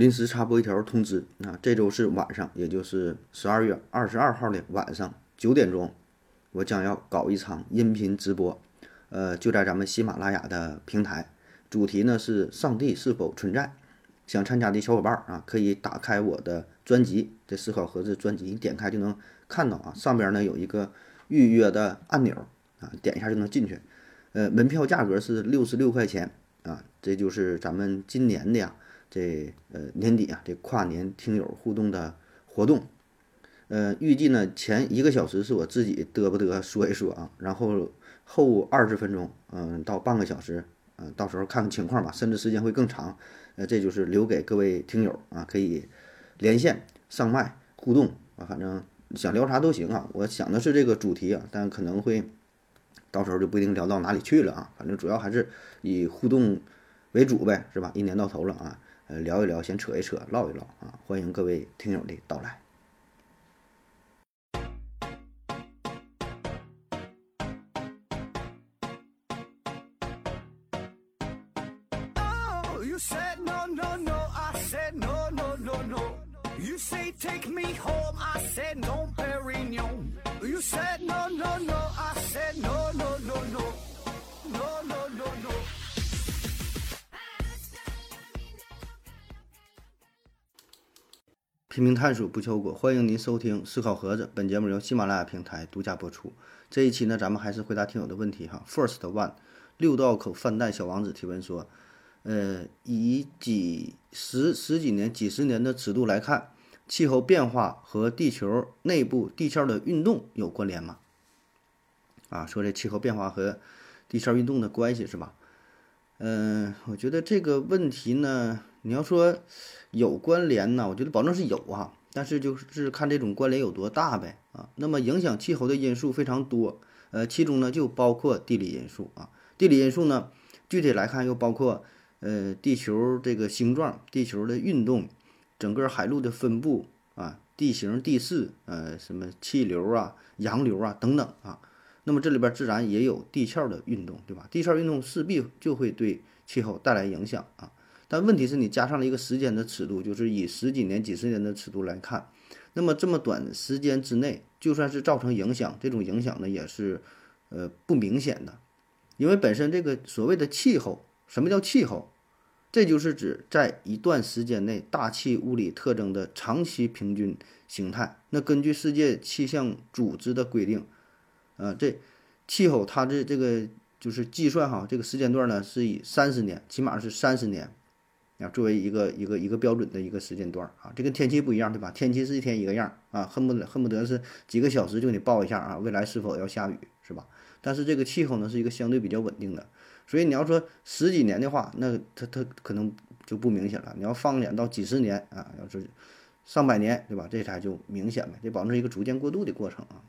临时插播一条通知啊，这周是晚上，也就是十二月二十二号的晚上九点钟，我将要搞一场音频直播，呃，就在咱们喜马拉雅的平台，主题呢是上帝是否存在。想参加的小伙伴啊，可以打开我的专辑，这思考盒子专辑，你点开就能看到啊，上边呢有一个预约的按钮啊，点一下就能进去。呃，门票价格是六十六块钱啊，这就是咱们今年的呀，这呃年底啊，这跨年听友互动的活动。呃，预计呢前一个小时是我自己嘚不嘚说一说啊，然后后二十分钟，嗯，到半个小时，嗯，到时候看看情况吧，甚至时间会更长。呃，这就是留给各位听友啊，可以连线上麦互动啊，反正想聊啥都行啊。我想的是这个主题啊，但可能会。到时候就不一定聊到哪里去了啊，反正主要还是以互动为主呗，是吧？一年到头了啊，呃，聊一聊，先扯一扯，唠一唠啊，欢迎各位听友的到来。拼命探索不求果，欢迎您收听思考盒子。本节目由喜马拉雅平台独家播出。这一期呢，咱们还是回答听友的问题哈。First one，六道口饭袋小王子提问说：呃，以几十十几年、几十年的尺度来看，气候变化和地球内部地壳的运动有关联吗？啊，说这气候变化和地壳运动的关系是吧？嗯，我觉得这个问题呢。你要说有关联呢，我觉得保证是有哈，但是就是看这种关联有多大呗啊。那么影响气候的因素非常多，呃，其中呢就包括地理因素啊。地理因素呢，具体来看又包括呃地球这个形状、地球的运动、整个海陆的分布啊、地形地势呃什么气流啊、洋流啊等等啊。那么这里边自然也有地壳的运动，对吧？地壳运动势必就会对气候带来影响啊。但问题是你加上了一个时间的尺度，就是以十几年、几十年的尺度来看，那么这么短时间之内，就算是造成影响，这种影响呢也是，呃不明显的，因为本身这个所谓的气候，什么叫气候？这就是指在一段时间内大气物理特征的长期平均形态。那根据世界气象组织的规定，呃，这气候它的这个就是计算哈，这个时间段呢是以三十年，起码是三十年。啊，作为一个一个一个标准的一个时间段啊，这跟天气不一样，对吧？天气是一天一个样啊，恨不得恨不得是几个小时就给你报一下啊，未来是否要下雨，是吧？但是这个气候呢，是一个相对比较稳定的，所以你要说十几年的话，那它它可能就不明显了。你要放眼到几十年啊，要是上百年，对吧？这才就明显呗，得保证一个逐渐过渡的过程啊。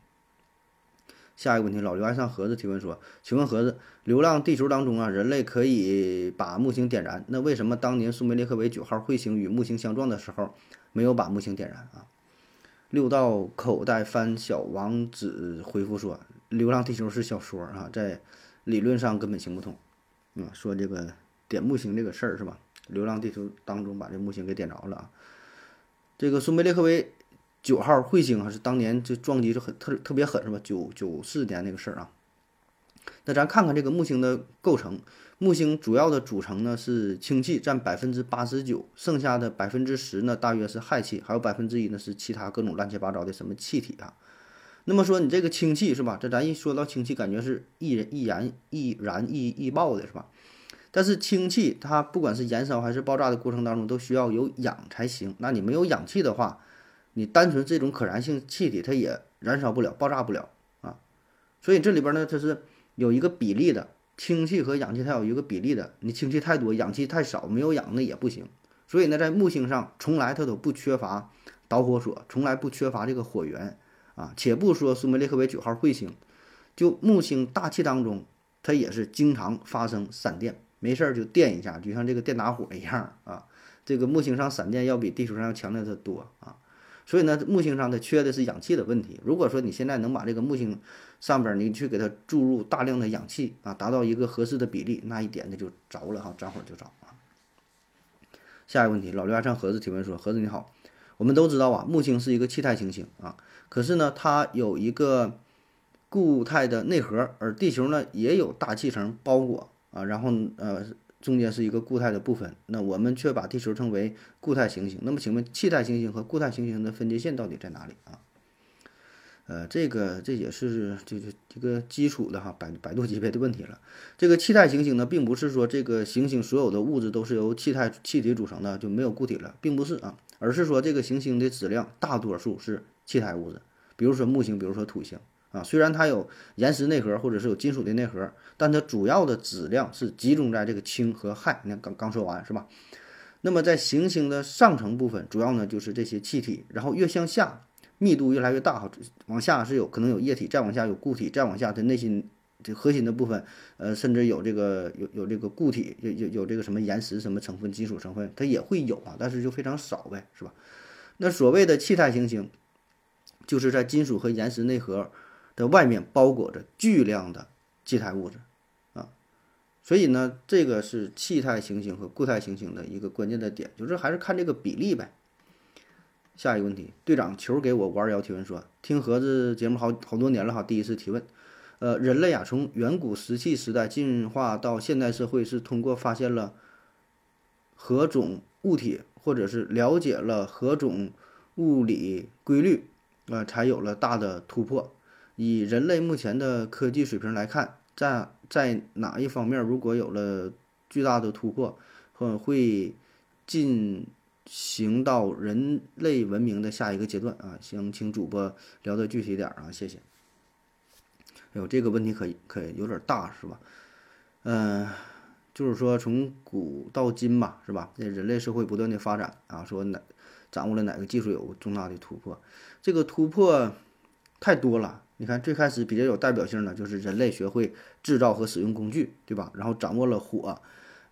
下一个问题，老刘爱上盒子提问说：“请问盒子，流浪地球当中啊，人类可以把木星点燃，那为什么当年苏梅列克维九号彗星与木星相撞的时候，没有把木星点燃啊？”六道口袋翻小王子回复说：“流浪地球是小说啊，在理论上根本行不通。嗯，说这个点木星这个事儿是吧？流浪地球当中把这木星给点着了啊，这个苏梅列克维。”九号彗星还是当年这撞击就很特特别狠是吧？九九四年那个事儿啊。那咱看看这个木星的构成，木星主要的组成呢是氢气占百分之八十九，剩下的百分之十呢大约是氦气，还有百分之一呢是其他各种乱七八糟的什么气体啊。那么说你这个氢气是吧？这咱一说到氢气，感觉是易燃易燃易燃易易爆的是吧？但是氢气它不管是燃烧还是爆炸的过程当中都需要有氧才行，那你没有氧气的话。你单纯这种可燃性气体，它也燃烧不了、爆炸不了啊，所以这里边呢，它是有一个比例的，氢气和氧气它有一个比例的。你氢气太多，氧气太少，没有氧那也不行。所以呢，在木星上从来它都不缺乏导火索，从来不缺乏这个火源啊。且不说苏梅列克维九号彗星，就木星大气当中，它也是经常发生闪电，没事儿就电一下，就像这个电打火一样啊。这个木星上闪电要比地球上要强烈的多啊。所以呢，木星上它缺的是氧气的问题。如果说你现在能把这个木星上边你去给它注入大量的氧气啊，达到一个合适的比例，那一点它就着了哈，着火就着啊。下一个问题，老刘爱上盒子提问说：盒子你好，我们都知道啊，木星是一个气态行星啊，可是呢，它有一个固态的内核，而地球呢也有大气层包裹啊，然后呃中间是一个固态的部分，那我们却把地球称为固态行星。那么请问气态行星和固态行星的分界线到底在哪里啊？呃，这个这也是这个这个基础的哈，百百度级别的问题了。这个气态行星呢，并不是说这个行星所有的物质都是由气态气体组成的，就没有固体了，并不是啊，而是说这个行星的质量大多数是气态物质，比如说木星，比如说土星。啊，虽然它有岩石内核或者是有金属的内核，但它主要的质量是集中在这个氢和氦。你看刚刚说完是吧？那么在行星的上层部分，主要呢就是这些气体，然后越向下密度越来越大哈，往下是有可能有液体，再往下有固体，再往下它内心这核心的部分，呃，甚至有这个有有这个固体，有有有这个什么岩石什么成分、金属成分，它也会有啊，但是就非常少呗，是吧？那所谓的气态行星，就是在金属和岩石内核。的外面包裹着巨量的气态物质，啊，所以呢，这个是气态行星和固态行星的一个关键的点，就是还是看这个比例呗。下一个问题，队长球给我五二幺提问说，听盒子节目好好多年了哈，第一次提问，呃，人类啊，从远古石器时代进化到现代社会，是通过发现了何种物体，或者是了解了何种物理规律，啊，才有了大的突破。以人类目前的科技水平来看，在在哪一方面如果有了巨大的突破，或会进行到人类文明的下一个阶段啊？想请主播聊得具体点啊，谢谢。哎呦，这个问题可可有点大是吧？嗯，就是说从古到今吧，是吧？这人类社会不断的发展啊，说哪掌握了哪个技术有重大的突破，这个突破太多了。你看，最开始比较有代表性的就是人类学会制造和使用工具，对吧？然后掌握了火，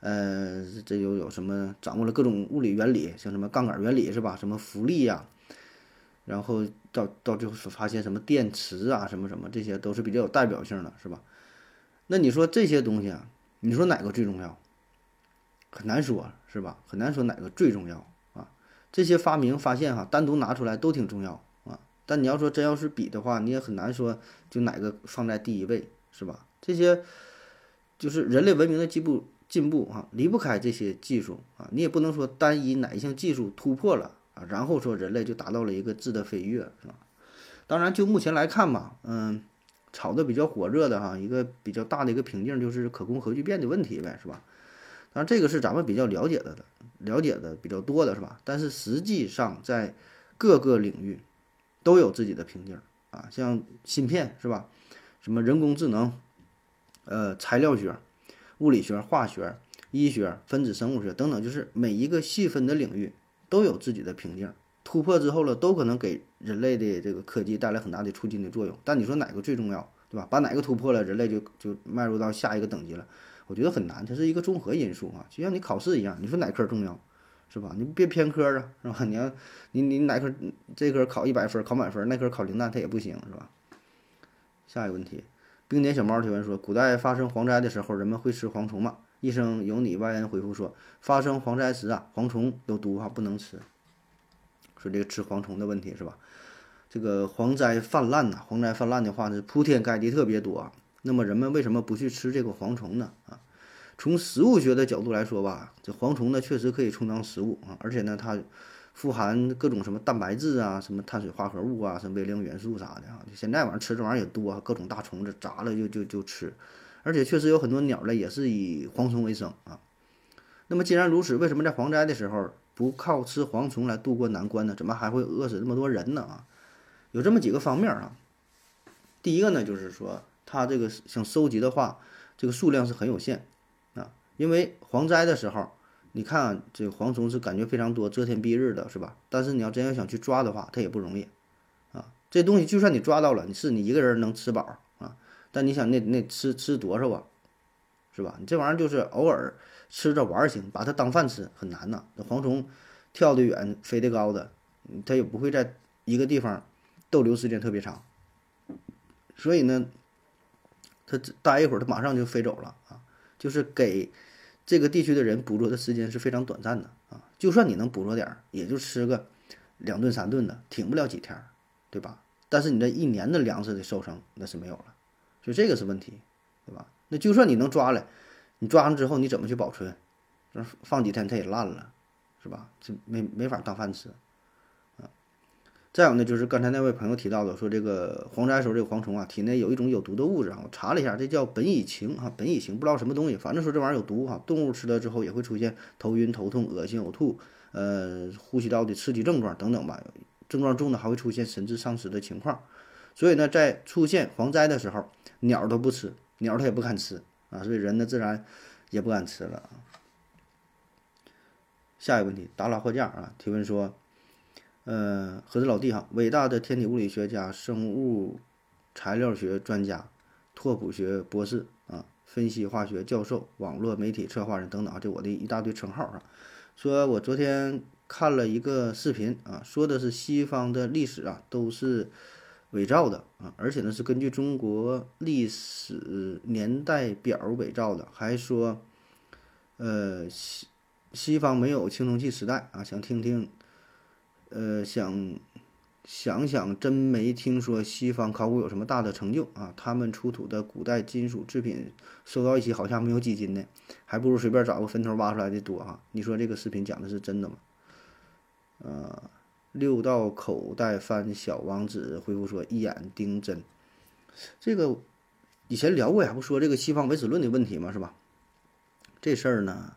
呃，这又有什么？掌握了各种物理原理，像什么杠杆原理，是吧？什么浮力呀？然后到到最后发现什么电池啊，什么什么，这些都是比较有代表性的，是吧？那你说这些东西啊，你说哪个最重要？很难说，是吧？很难说哪个最重要啊。这些发明发现哈，单独拿出来都挺重要。但你要说真要是比的话，你也很难说就哪个放在第一位，是吧？这些就是人类文明的进步进步啊，离不开这些技术啊。你也不能说单一哪一项技术突破了啊，然后说人类就达到了一个质的飞跃，是吧？当然，就目前来看吧，嗯，炒的比较火热的哈，一个比较大的一个瓶颈就是可控核聚变的问题呗，是吧？当然，这个是咱们比较了解的，了解的比较多的是吧？但是实际上在各个领域。都有自己的瓶颈啊，像芯片是吧？什么人工智能、呃材料学、物理学、化学、医学、分子生物学等等，就是每一个细分的领域都有自己的瓶颈。突破之后了，都可能给人类的这个科技带来很大的促进的作用。但你说哪个最重要，对吧？把哪个突破了，人类就就迈入到下一个等级了？我觉得很难，它是一个综合因素啊，就像你考试一样，你说哪科重要？是吧？你别偏科啊，是吧？你要你你哪科这科考一百分，考满分，那科考零蛋，它也不行，是吧？下一个问题，冰点小猫提问说：古代发生蝗灾的时候，人们会吃蝗虫吗？医生有你 YN 回复说：发生蝗灾时啊，蝗虫有毒啊，不能吃。说这个吃蝗虫的问题是吧？这个蝗灾泛滥呐，蝗灾泛滥的话呢，铺天盖地特别多。那么人们为什么不去吃这个蝗虫呢？啊？从食物学的角度来说吧，这蝗虫呢确实可以充当食物啊，而且呢它富含各种什么蛋白质啊、什么碳水化合物啊、什么微量元素啥的啊。就现在晚上吃这玩意儿也多，各种大虫子炸了就就就吃，而且确实有很多鸟类也是以蝗虫为生啊。那么既然如此，为什么在蝗灾的时候不靠吃蝗虫来渡过难关呢？怎么还会饿死这么多人呢？啊，有这么几个方面啊。第一个呢，就是说它这个想收集的话，这个数量是很有限。因为蝗灾的时候，你看这蝗虫是感觉非常多，遮天蔽日的，是吧？但是你要真要想去抓的话，它也不容易，啊，这东西就算你抓到了，你是你一个人能吃饱啊，但你想那那吃吃多少啊，是吧？你这玩意儿就是偶尔吃着玩儿行，把它当饭吃很难呐。那蝗虫跳得远，飞得高的，它也不会在一个地方逗留时间特别长，所以呢，它待一会儿，它马上就飞走了啊，就是给。这个地区的人捕捉的时间是非常短暂的啊，就算你能捕捉点儿，也就吃个两顿三顿的，挺不了几天，对吧？但是你这一年的粮食的收成那是没有了，所以这个是问题，对吧？那就算你能抓来，你抓上之后你怎么去保存？放几天它也烂了，是吧？这没没法当饭吃。再有呢，就是刚才那位朋友提到的，说这个蝗灾时候这个蝗虫啊，体内有一种有毒的物质啊，我查了一下，这叫苯乙腈啊，苯乙腈不知道什么东西，反正说这玩意儿有毒哈，动物吃了之后也会出现头晕、头痛、恶心、呕吐，呃，呼吸道的刺激症状等等吧，症状重的还会出现神志丧失的情况。所以呢，在出现蝗灾的时候，鸟都不吃，鸟它也不敢吃啊，所以人呢自然也不敢吃了啊。下一个问题，打拉货架啊，提问说。呃，盒子老弟哈，伟大的天体物理学家、生物材料学专家、拓扑学博士啊，分析化学教授、网络媒体策划人等等啊，这我的一大堆称号啊。说我昨天看了一个视频啊，说的是西方的历史啊都是伪造的啊，而且呢是根据中国历史年代表伪造的，还说呃西西方没有青铜器时代啊，想听听。呃，想想想，真没听说西方考古有什么大的成就啊！他们出土的古代金属制品收到一起，好像没有几斤呢，还不如随便找个坟头挖出来的多哈！你说这个视频讲的是真的吗？呃，六道口袋翻小王子回复说：“一眼盯真。”这个以前聊过呀，不说这个西方唯史论的问题嘛，是吧？这事儿呢？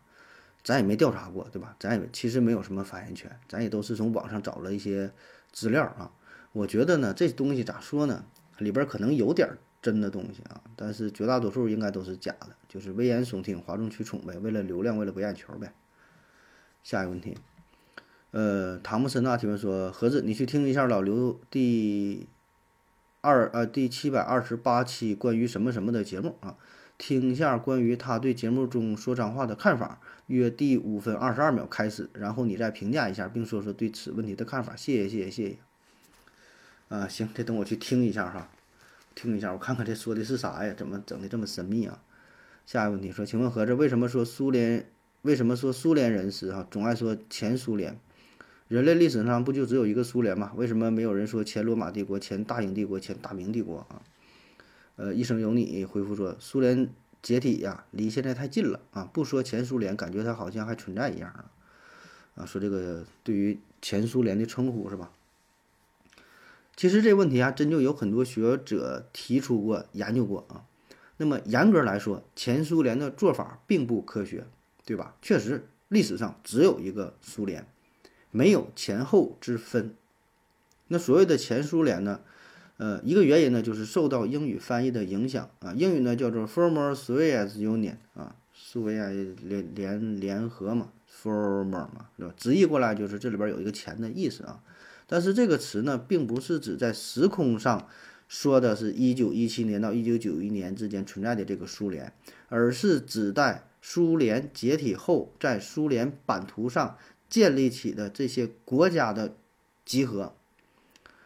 咱也没调查过，对吧？咱也其实没有什么发言权，咱也都是从网上找了一些资料啊。我觉得呢，这东西咋说呢？里边可能有点真的东西啊，但是绝大多数应该都是假的，就是危言耸听、哗众取宠呗，为了流量，为了博眼球呗。下一个问题，呃，唐木森纳提问说：何子，你去听一下老刘第二呃第七百二十八期关于什么什么的节目啊？听一下关于他对节目中说脏话的看法。约第五分二十二秒开始，然后你再评价一下，并说说对此问题的看法。谢谢，谢谢，谢谢。啊，行，这等我去听一下哈，听一下，我看看这说的是啥呀？怎么整的这么神秘啊？下一个问题说，请问何子为什么说苏联？为什么说苏联人士哈总爱说前苏联？人类历史上不就只有一个苏联吗？为什么没有人说前罗马帝国、前大英帝国、前大明帝国啊？呃，一生有你回复说，苏联。解体呀，离现在太近了啊！不说前苏联，感觉它好像还存在一样啊！啊，说这个对于前苏联的称呼是吧？其实这问题啊，真就有很多学者提出过、研究过啊。那么严格来说，前苏联的做法并不科学，对吧？确实，历史上只有一个苏联，没有前后之分。那所谓的前苏联呢？呃，一个原因呢，就是受到英语翻译的影响啊。英语呢叫做 Former Soviet Union 啊，苏维埃联联联合嘛，Former 嘛，对吧？直译过来就是这里边有一个前的意思啊。但是这个词呢，并不是指在时空上说的是一九一七年到一九九一年之间存在的这个苏联，而是指代苏联解体后在苏联版图上建立起的这些国家的集合。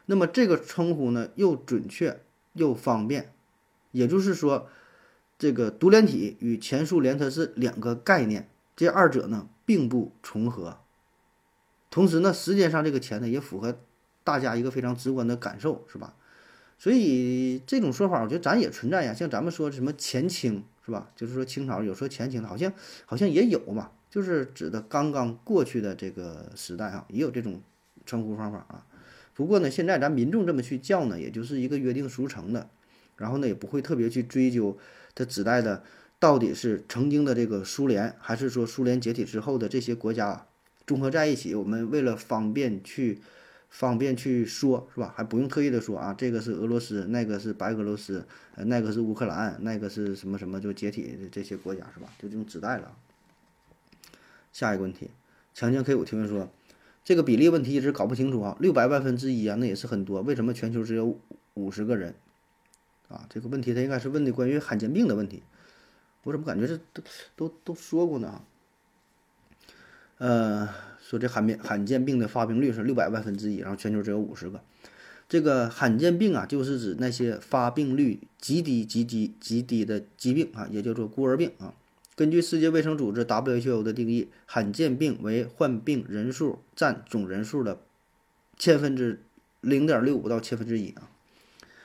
那么这个称呼呢，又准确又方便，也就是说，这个独联体与前苏联它是两个概念，这二者呢并不重合。同时呢，时间上这个钱呢也符合大家一个非常直观的感受，是吧？所以这种说法，我觉得咱也存在呀。像咱们说什么前清，是吧？就是说清朝有说前清的，好像好像也有嘛，就是指的刚刚过去的这个时代啊，也有这种称呼方法啊。不过呢，现在咱民众这么去叫呢，也就是一个约定俗成的，然后呢，也不会特别去追究它指代的到底是曾经的这个苏联，还是说苏联解体之后的这些国家综合在一起。我们为了方便去方便去说，是吧？还不用特意的说啊，这个是俄罗斯，那个是白俄罗斯，呃，那个是乌克兰，那个是什么什么就解体的这些国家，是吧？就这种指代了。下一个问题，强强 K 五提问说。这个比例问题一直搞不清楚啊，六百万分之一啊，那也是很多。为什么全球只有五十个人？啊，这个问题他应该是问的关于罕见病的问题。我怎么感觉这都都都说过呢？呃，说这罕病罕见病的发病率是六百万分之一，然后全球只有五十个。这个罕见病啊，就是指那些发病率极低、极低、极低的疾病啊，也叫做孤儿病啊。根据世界卫生组织 WHO 的定义，罕见病为患病人数占总人数的千分之零点六五到千分之一啊。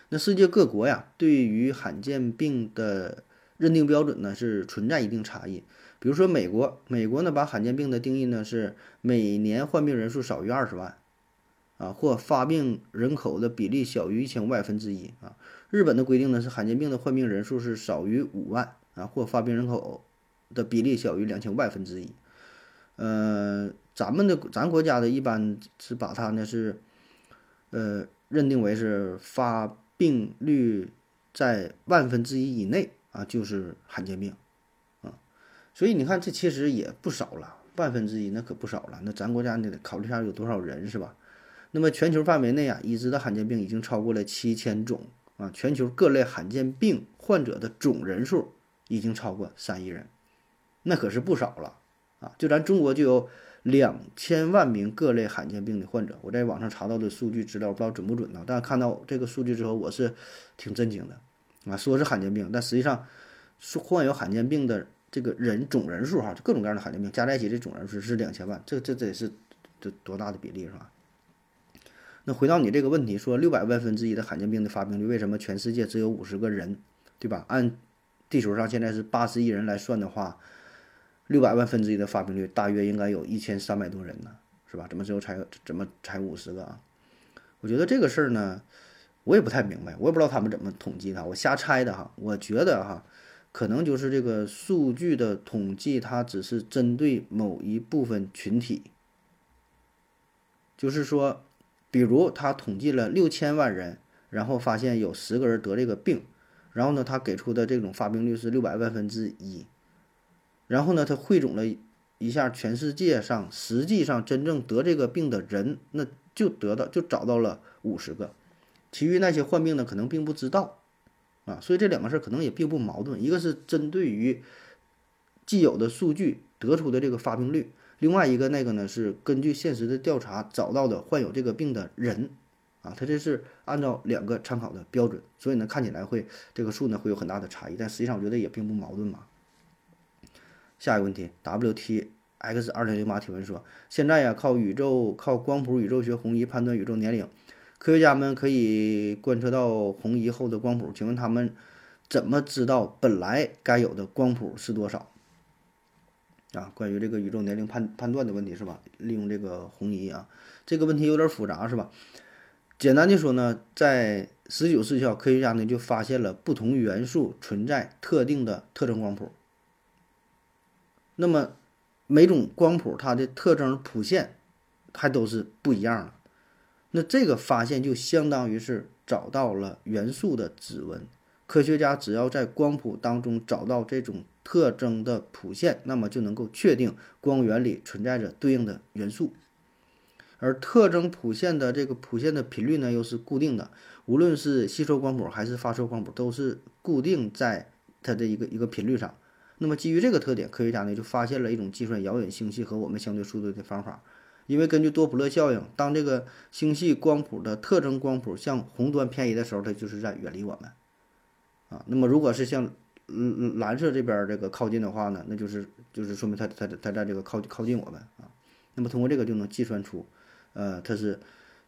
那世界各国呀，对于罕见病的认定标准呢，是存在一定差异。比如说美国，美国呢把罕见病的定义呢是每年患病人数少于二十万，啊，或发病人口的比例小于一千五百分之一啊。日本的规定呢是罕见病的患病人数是少于五万啊，或发病人口的比例小于两千五百分之一。呃，咱们的咱国家的一般是把它呢是，呃，认定为是发病率在万分之一以内啊，就是罕见病。啊所以你看，这其实也不少了，万分之一那可不少了。那咱国家得考虑一下有多少人是吧？那么全球范围内啊，已知的罕见病已经超过了七千种啊。全球各类罕见病患者的总人数已经超过三亿人，那可是不少了啊。就咱中国就有两千万名各类罕见病的患者，我在网上查到的数据资料不知道准不准呢？但看到这个数据之后，我是挺震惊的啊。说是罕见病，但实际上是患有罕见病的。这个人总人数哈，就各种各样的罕见病加在一起，这总人数是两千万，这这这是这多大的比例是吧？那回到你这个问题，说六百万分之一的罕见病的发病率，为什么全世界只有五十个人，对吧？按地球上现在是八十亿人来算的话，六百万分之一的发病率大约应该有一千三百多人呢，是吧？怎么只有才怎么才五十个啊？我觉得这个事儿呢，我也不太明白，我也不知道他们怎么统计的，我瞎猜的哈。我觉得哈。可能就是这个数据的统计，它只是针对某一部分群体。就是说，比如他统计了六千万人，然后发现有十个人得这个病，然后呢，他给出的这种发病率是六百万分之一，然后呢，他汇总了一下全世界上实际上真正得这个病的人，那就得到就找到了五十个，其余那些患病的可能并不知道。啊，所以这两个事儿可能也并不矛盾，一个是针对于既有的数据得出的这个发病率，另外一个那个呢是根据现实的调查找到的患有这个病的人，啊，它这是按照两个参考的标准，所以呢看起来会这个数呢会有很大的差异，但实际上我觉得也并不矛盾嘛。下一个问题，W T X 二零零八提问说，现在呀靠宇宙靠光谱宇宙学红移判断宇宙年龄。科学家们可以观测到红移后的光谱，请问他们怎么知道本来该有的光谱是多少？啊，关于这个宇宙年龄判判断的问题是吧？利用这个红移啊，这个问题有点复杂是吧？简单的说呢，在十九世纪，科学家呢就发现了不同元素存在特定的特征光谱。那么每种光谱它的特征谱线还都是不一样的。那这个发现就相当于是找到了元素的指纹。科学家只要在光谱当中找到这种特征的谱线，那么就能够确定光源里存在着对应的元素。而特征谱线的这个谱线的频率呢，又是固定的。无论是吸收光谱还是发射光谱，都是固定在它的一个一个频率上。那么基于这个特点，科学家呢就发现了一种计算遥远星系和我们相对速度的方法。因为根据多普勒效应，当这个星系光谱的特征光谱向红端偏移的时候，它就是在远离我们，啊，那么如果是向嗯蓝色这边这个靠近的话呢，那就是就是说明它它它在这个靠靠近我们。啊，那么通过这个就能计算出，呃，它是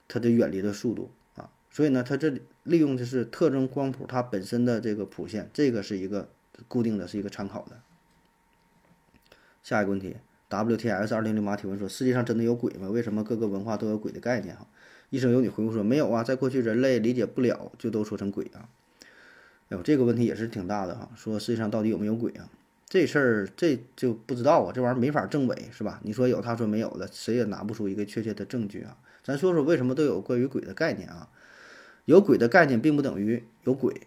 它的远离的速度。啊，所以呢，它这里利用的是特征光谱它本身的这个谱线，这个是一个固定的，是一个参考的。下一个问题。W T S 二零零八提问说：世界上真的有鬼吗？为什么各个文化都有鬼的概念？哈，医生有你回复说：没有啊，在过去人类理解不了，就都说成鬼啊。哎呦，这个问题也是挺大的哈。说世界上到底有没有鬼啊？这事儿这就不知道啊，这玩意儿没法证伪是吧？你说有，他说没有的，谁也拿不出一个确切的证据啊。咱说说为什么都有关于鬼的概念啊？有鬼的概念并不等于有鬼，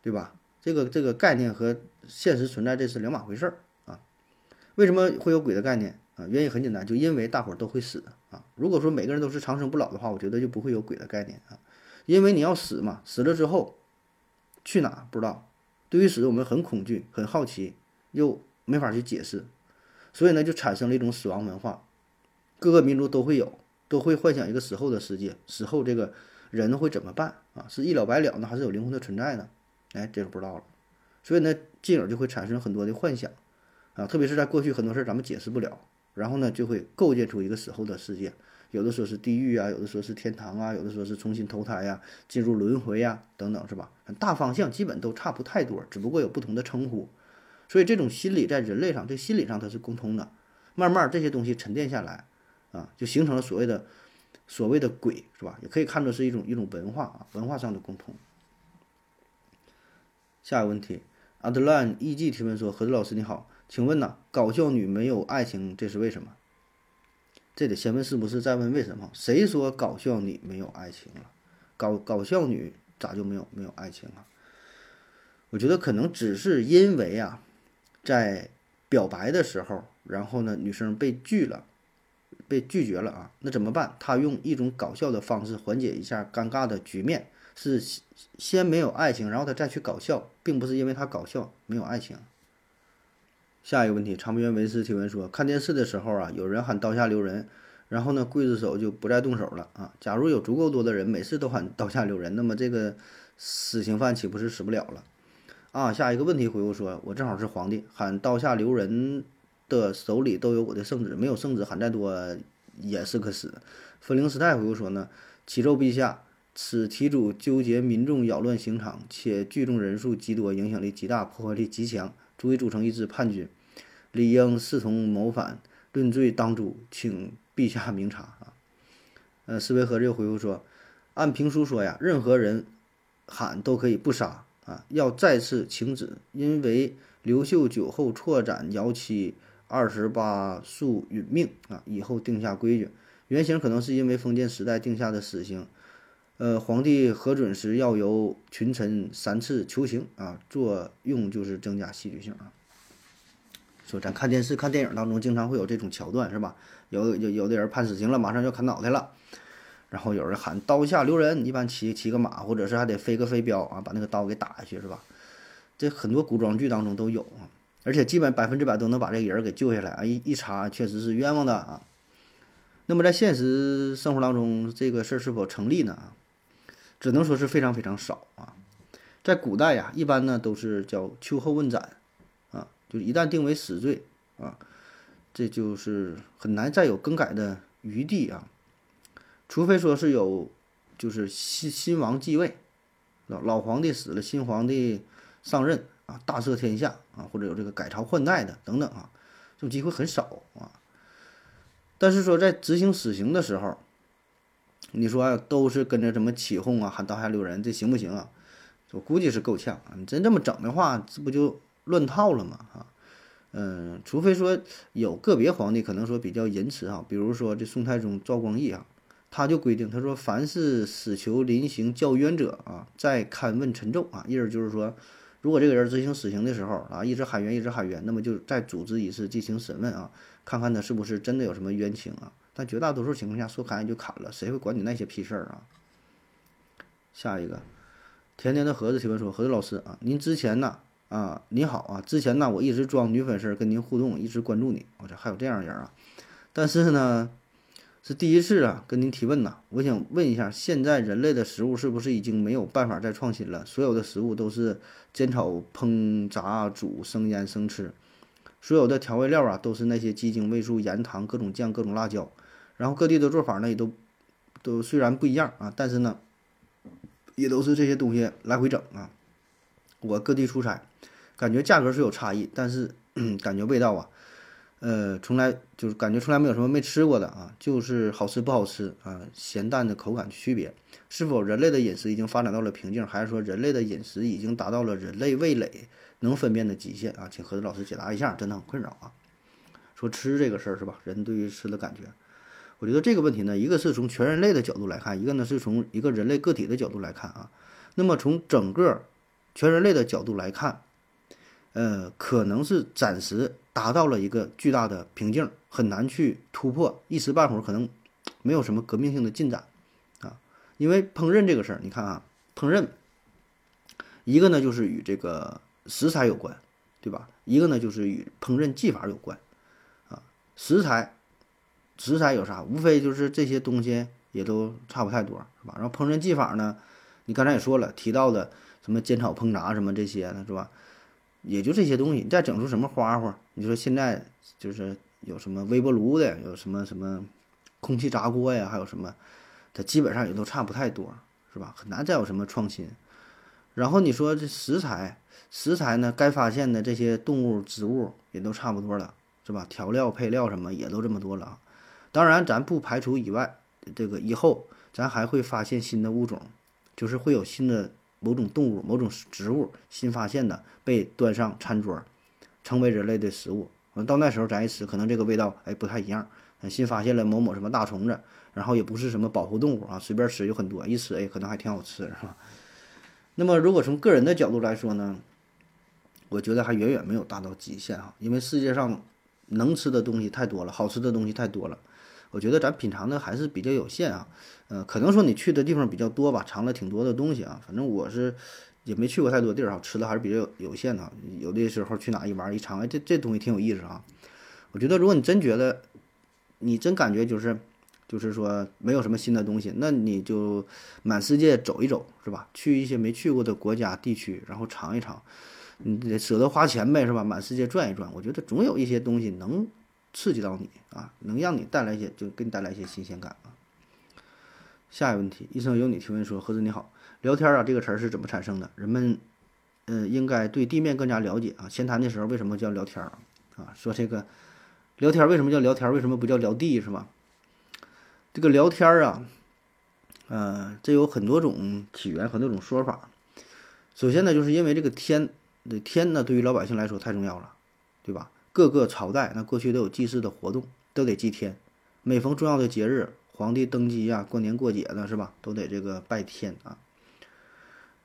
对吧？这个这个概念和现实存在这是两码回事儿啊。为什么会有鬼的概念啊？原因很简单，就因为大伙儿都会死啊。如果说每个人都是长生不老的话，我觉得就不会有鬼的概念啊。因为你要死嘛，死了之后去哪不知道。对于死，我们很恐惧、很好奇，又没法去解释，所以呢，就产生了一种死亡文化。各个民族都会有，都会幻想一个死后的世界，死后这个人会怎么办啊？是一了百了呢，还是有灵魂的存在呢？哎，这就不知道了。所以呢，进而就会产生很多的幻想。啊，特别是在过去很多事儿咱们解释不了，然后呢就会构建出一个死后的世界，有的说是地狱啊，有的说是天堂啊，有的说是重新投胎呀，进入轮回呀等等，是吧？大方向基本都差不太多，只不过有不同的称呼。所以这种心理在人类上，这心理上它是共通的。慢慢这些东西沉淀下来，啊，就形成了所谓的所谓的鬼，是吧？也可以看作是一种一种文化啊，文化上的共通。下一个问题，阿德兰 E.G 提问说：何子老师你好，请问呢，搞笑女没有爱情，这是为什么？这得先问是不是，再问为什么？谁说搞笑女没有爱情了？搞搞笑女咋就没有没有爱情啊？我觉得可能只是因为啊。在表白的时候，然后呢，女生被拒了，被拒绝了啊，那怎么办？他用一种搞笑的方式缓解一下尴尬的局面，是先没有爱情，然后他再去搞笑，并不是因为他搞笑没有爱情。下一个问题，长篇文斯提问说，看电视的时候啊，有人喊刀下留人，然后呢，刽子手就不再动手了啊。假如有足够多的人每次都喊刀下留人，那么这个死刑犯岂不是死不了了？啊，下一个问题回复说，我正好是皇帝，喊刀下留人的手里都有我的圣旨，没有圣旨喊再多也是个死。芬灵斯泰回复说呢，启奏陛下，此题主纠结民众，扰乱刑场，且聚众人数极多，影响力极大，破坏力极强，足以组成一支叛军，理应视同谋反，论罪当诛，请陛下明察啊。呃，斯维和又回复说，按评书说呀，任何人喊都可以不杀。啊，要再次请旨，因为刘秀酒后错斩姚七二十八宿殒命啊，以后定下规矩。原型可能是因为封建时代定下的死刑，呃，皇帝核准时要由群臣三次求刑啊，作用就是增加戏剧性啊。说咱看电视、看电影当中，经常会有这种桥段，是吧？有有有的人判死刑了，马上要砍脑袋了。然后有人喊刀下留人，一般骑骑个马，或者是还得飞个飞镖啊，把那个刀给打下去，是吧？这很多古装剧当中都有啊，而且基本百分之百都能把这个人给救下来啊！一一查，确实是冤枉的啊。那么在现实生活当中，这个事儿是否成立呢？只能说是非常非常少啊。在古代呀，一般呢都是叫秋后问斩啊，就一旦定为死罪啊，这就是很难再有更改的余地啊。除非说是有，就是新新王继位，老老皇帝死了，新皇帝上任啊，大赦天下啊，或者有这个改朝换代的等等啊，这种机会很少啊。但是说在执行死刑的时候，你说都是跟着什么起哄啊，喊刀下留人，这行不行啊？我估计是够呛啊。你真这么整的话，这不就乱套了吗？啊，嗯，除非说有个别皇帝可能说比较仁慈啊，比如说这宋太宗赵光义啊。他就规定，他说凡是死囚临刑叫冤者啊，再勘问陈奏啊，意思就是说，如果这个人执行死刑的时候啊，一直喊冤，一直喊冤，那么就再组织一次进行审问啊，看看他是不是真的有什么冤情啊。但绝大多数情况下，说砍就砍了，谁会管你那些屁事儿啊？下一个，甜甜的盒子提问说：盒子老师啊，您之前呢啊，你好啊，之前呢我一直装女粉丝跟您互动，一直关注你，我这还有这样人啊，但是呢。是第一次啊，跟您提问呐。我想问一下，现在人类的食物是不是已经没有办法再创新了？所有的食物都是煎炒烹炸煮生腌生吃，所有的调味料啊都是那些鸡精、味素、盐、糖、各种酱、各种辣椒。然后各地的做法呢也都都虽然不一样啊，但是呢也都是这些东西来回整啊。我各地出差，感觉价格是有差异，但是感觉味道啊。呃，从来就是感觉从来没有什么没吃过的啊，就是好吃不好吃啊，咸淡的口感区别。是否人类的饮食已经发展到了瓶颈，还是说人类的饮食已经达到了人类味蕾能分辨的极限啊？请何子老师解答一下，真的很困扰啊。说吃这个事儿是吧？人对于吃的感觉，我觉得这个问题呢，一个是从全人类的角度来看，一个呢是从一个人类个体的角度来看啊。那么从整个全人类的角度来看，呃，可能是暂时。达到了一个巨大的瓶颈，很难去突破，一时半会儿可能没有什么革命性的进展啊。因为烹饪这个事儿，你看啊，烹饪一个呢就是与这个食材有关，对吧？一个呢就是与烹饪技法有关啊。食材食材有啥？无非就是这些东西也都差不太多，是吧？然后烹饪技法呢，你刚才也说了，提到的什么煎炒烹炸什么这些呢，是吧？也就这些东西。你再整出什么花花，你说现在就是有什么微波炉的，有什么什么空气炸锅呀，还有什么，它基本上也都差不太多，是吧？很难再有什么创新。然后你说这食材，食材呢，该发现的这些动物、植物也都差不多了，是吧？调料、配料什么也都这么多了。当然，咱不排除以外，这个以后咱还会发现新的物种，就是会有新的某种动物、某种植物新发现的被端上餐桌，成为人类的食物。到那时候咱一吃，可能这个味道哎不太一样。新发现了某某什么大虫子，然后也不是什么保护动物啊，随便吃有很多，一吃哎可能还挺好吃，是吧？那么如果从个人的角度来说呢，我觉得还远远没有达到极限啊，因为世界上能吃的东西太多了，好吃的东西太多了。我觉得咱品尝的还是比较有限啊，呃，可能说你去的地方比较多吧，尝了挺多的东西啊。反正我是也没去过太多地儿啊，吃的还是比较有限的。有的时候去哪一玩一尝，哎，这这东西挺有意思啊。我觉得如果你真觉得，你真感觉就是，就是说没有什么新的东西，那你就满世界走一走，是吧？去一些没去过的国家地区，然后尝一尝，你舍得花钱呗，是吧？满世界转一转，我觉得总有一些东西能。刺激到你啊，能让你带来一些，就给你带来一些新鲜感啊。下一个问题，医生有你提问说：“何子你好，聊天啊这个词儿是怎么产生的？人们，呃，应该对地面更加了解啊。闲谈的时候为什么叫聊天啊？啊，说这个聊天为什么叫聊天？为什么不叫聊地是吧？这个聊天啊，呃，这有很多种起源，很多种说法。首先呢，就是因为这个天，这天呢，对于老百姓来说太重要了，对吧？各个朝代那过去都有祭祀的活动，都得祭天。每逢重要的节日，皇帝登基呀、过年过节的是吧，都得这个拜天啊。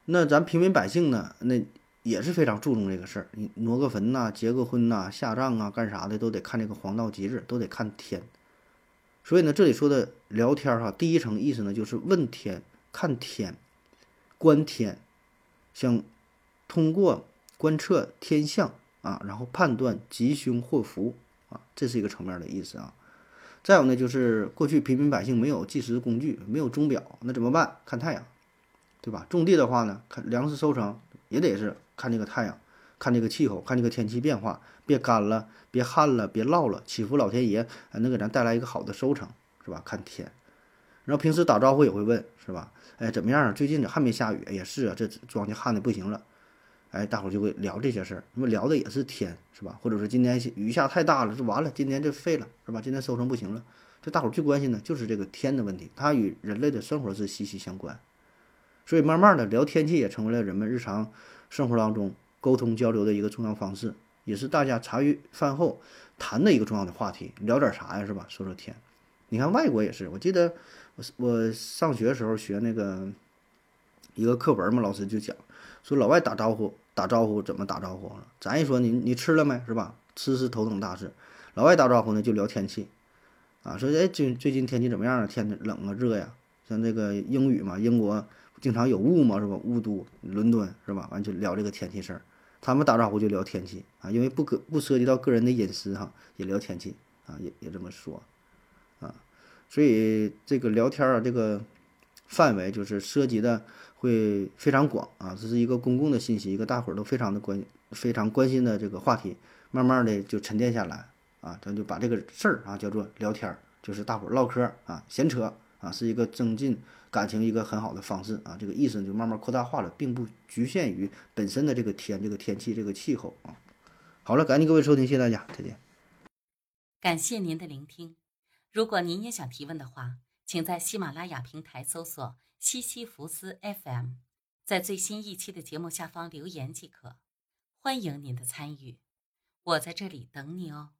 那咱平民百姓呢，那也是非常注重这个事儿。你挪个坟呐、结个婚呐、下葬啊、干啥的，都得看这个黄道吉日，都得看天。所以呢，这里说的聊天哈，第一层意思呢，就是问天、看天、观天，想通过观测天象。啊，然后判断吉凶祸福啊，这是一个层面的意思啊。再有呢，就是过去平民百姓没有计时工具，没有钟表，那怎么办？看太阳，对吧？种地的话呢，看粮食收成也得是看这个太阳，看这个气候，看这个天气变化，别干了，别旱了，别涝了，祈福老天爷能给咱带来一个好的收成，是吧？看天。然后平时打招呼也会问，是吧？哎，怎么样啊？最近这还没下雨？也是啊，这庄稼旱的不行了。哎，大伙就会聊这些事儿，那么聊的也是天，是吧？或者说今天雨下太大了，就完了，今天就废了，是吧？今天收成不行了，这大伙最关心的就是这个天的问题，它与人类的生活是息息相关，所以慢慢的聊天气也成为了人们日常生活当中沟通交流的一个重要方式，也是大家茶余饭后谈的一个重要的话题。聊点啥呀，是吧？说说天。你看外国也是，我记得我我上学的时候学那个一个课文嘛，老师就讲说老外打招呼。打招呼怎么打招呼？咱一说你你吃了没是吧？吃是头等大事。老外打招呼呢就聊天气，啊，说哎最最近天气怎么样啊？天冷啊热呀？像这个英语嘛，英国经常有雾嘛是吧？雾都伦敦是吧？完就聊这个天气事儿。他们打招呼就聊天气啊，因为不可不涉及到个人的隐私哈，也聊天气啊，也也这么说啊。所以这个聊天啊，这个范围就是涉及的。会非常广啊，这是一个公共的信息，一个大伙儿都非常的关、非常关心的这个话题，慢慢的就沉淀下来啊，咱就把这个事儿啊叫做聊天儿，就是大伙儿唠嗑啊、闲扯啊，是一个增进感情一个很好的方式啊，这个意思就慢慢扩大化了，并不局限于本身的这个天、这个天气、这个气候啊。好了，感谢各位收听，谢谢大家，再见。感谢您的聆听，如果您也想提问的话，请在喜马拉雅平台搜索。西西弗斯 FM，在最新一期的节目下方留言即可，欢迎您的参与，我在这里等你哦。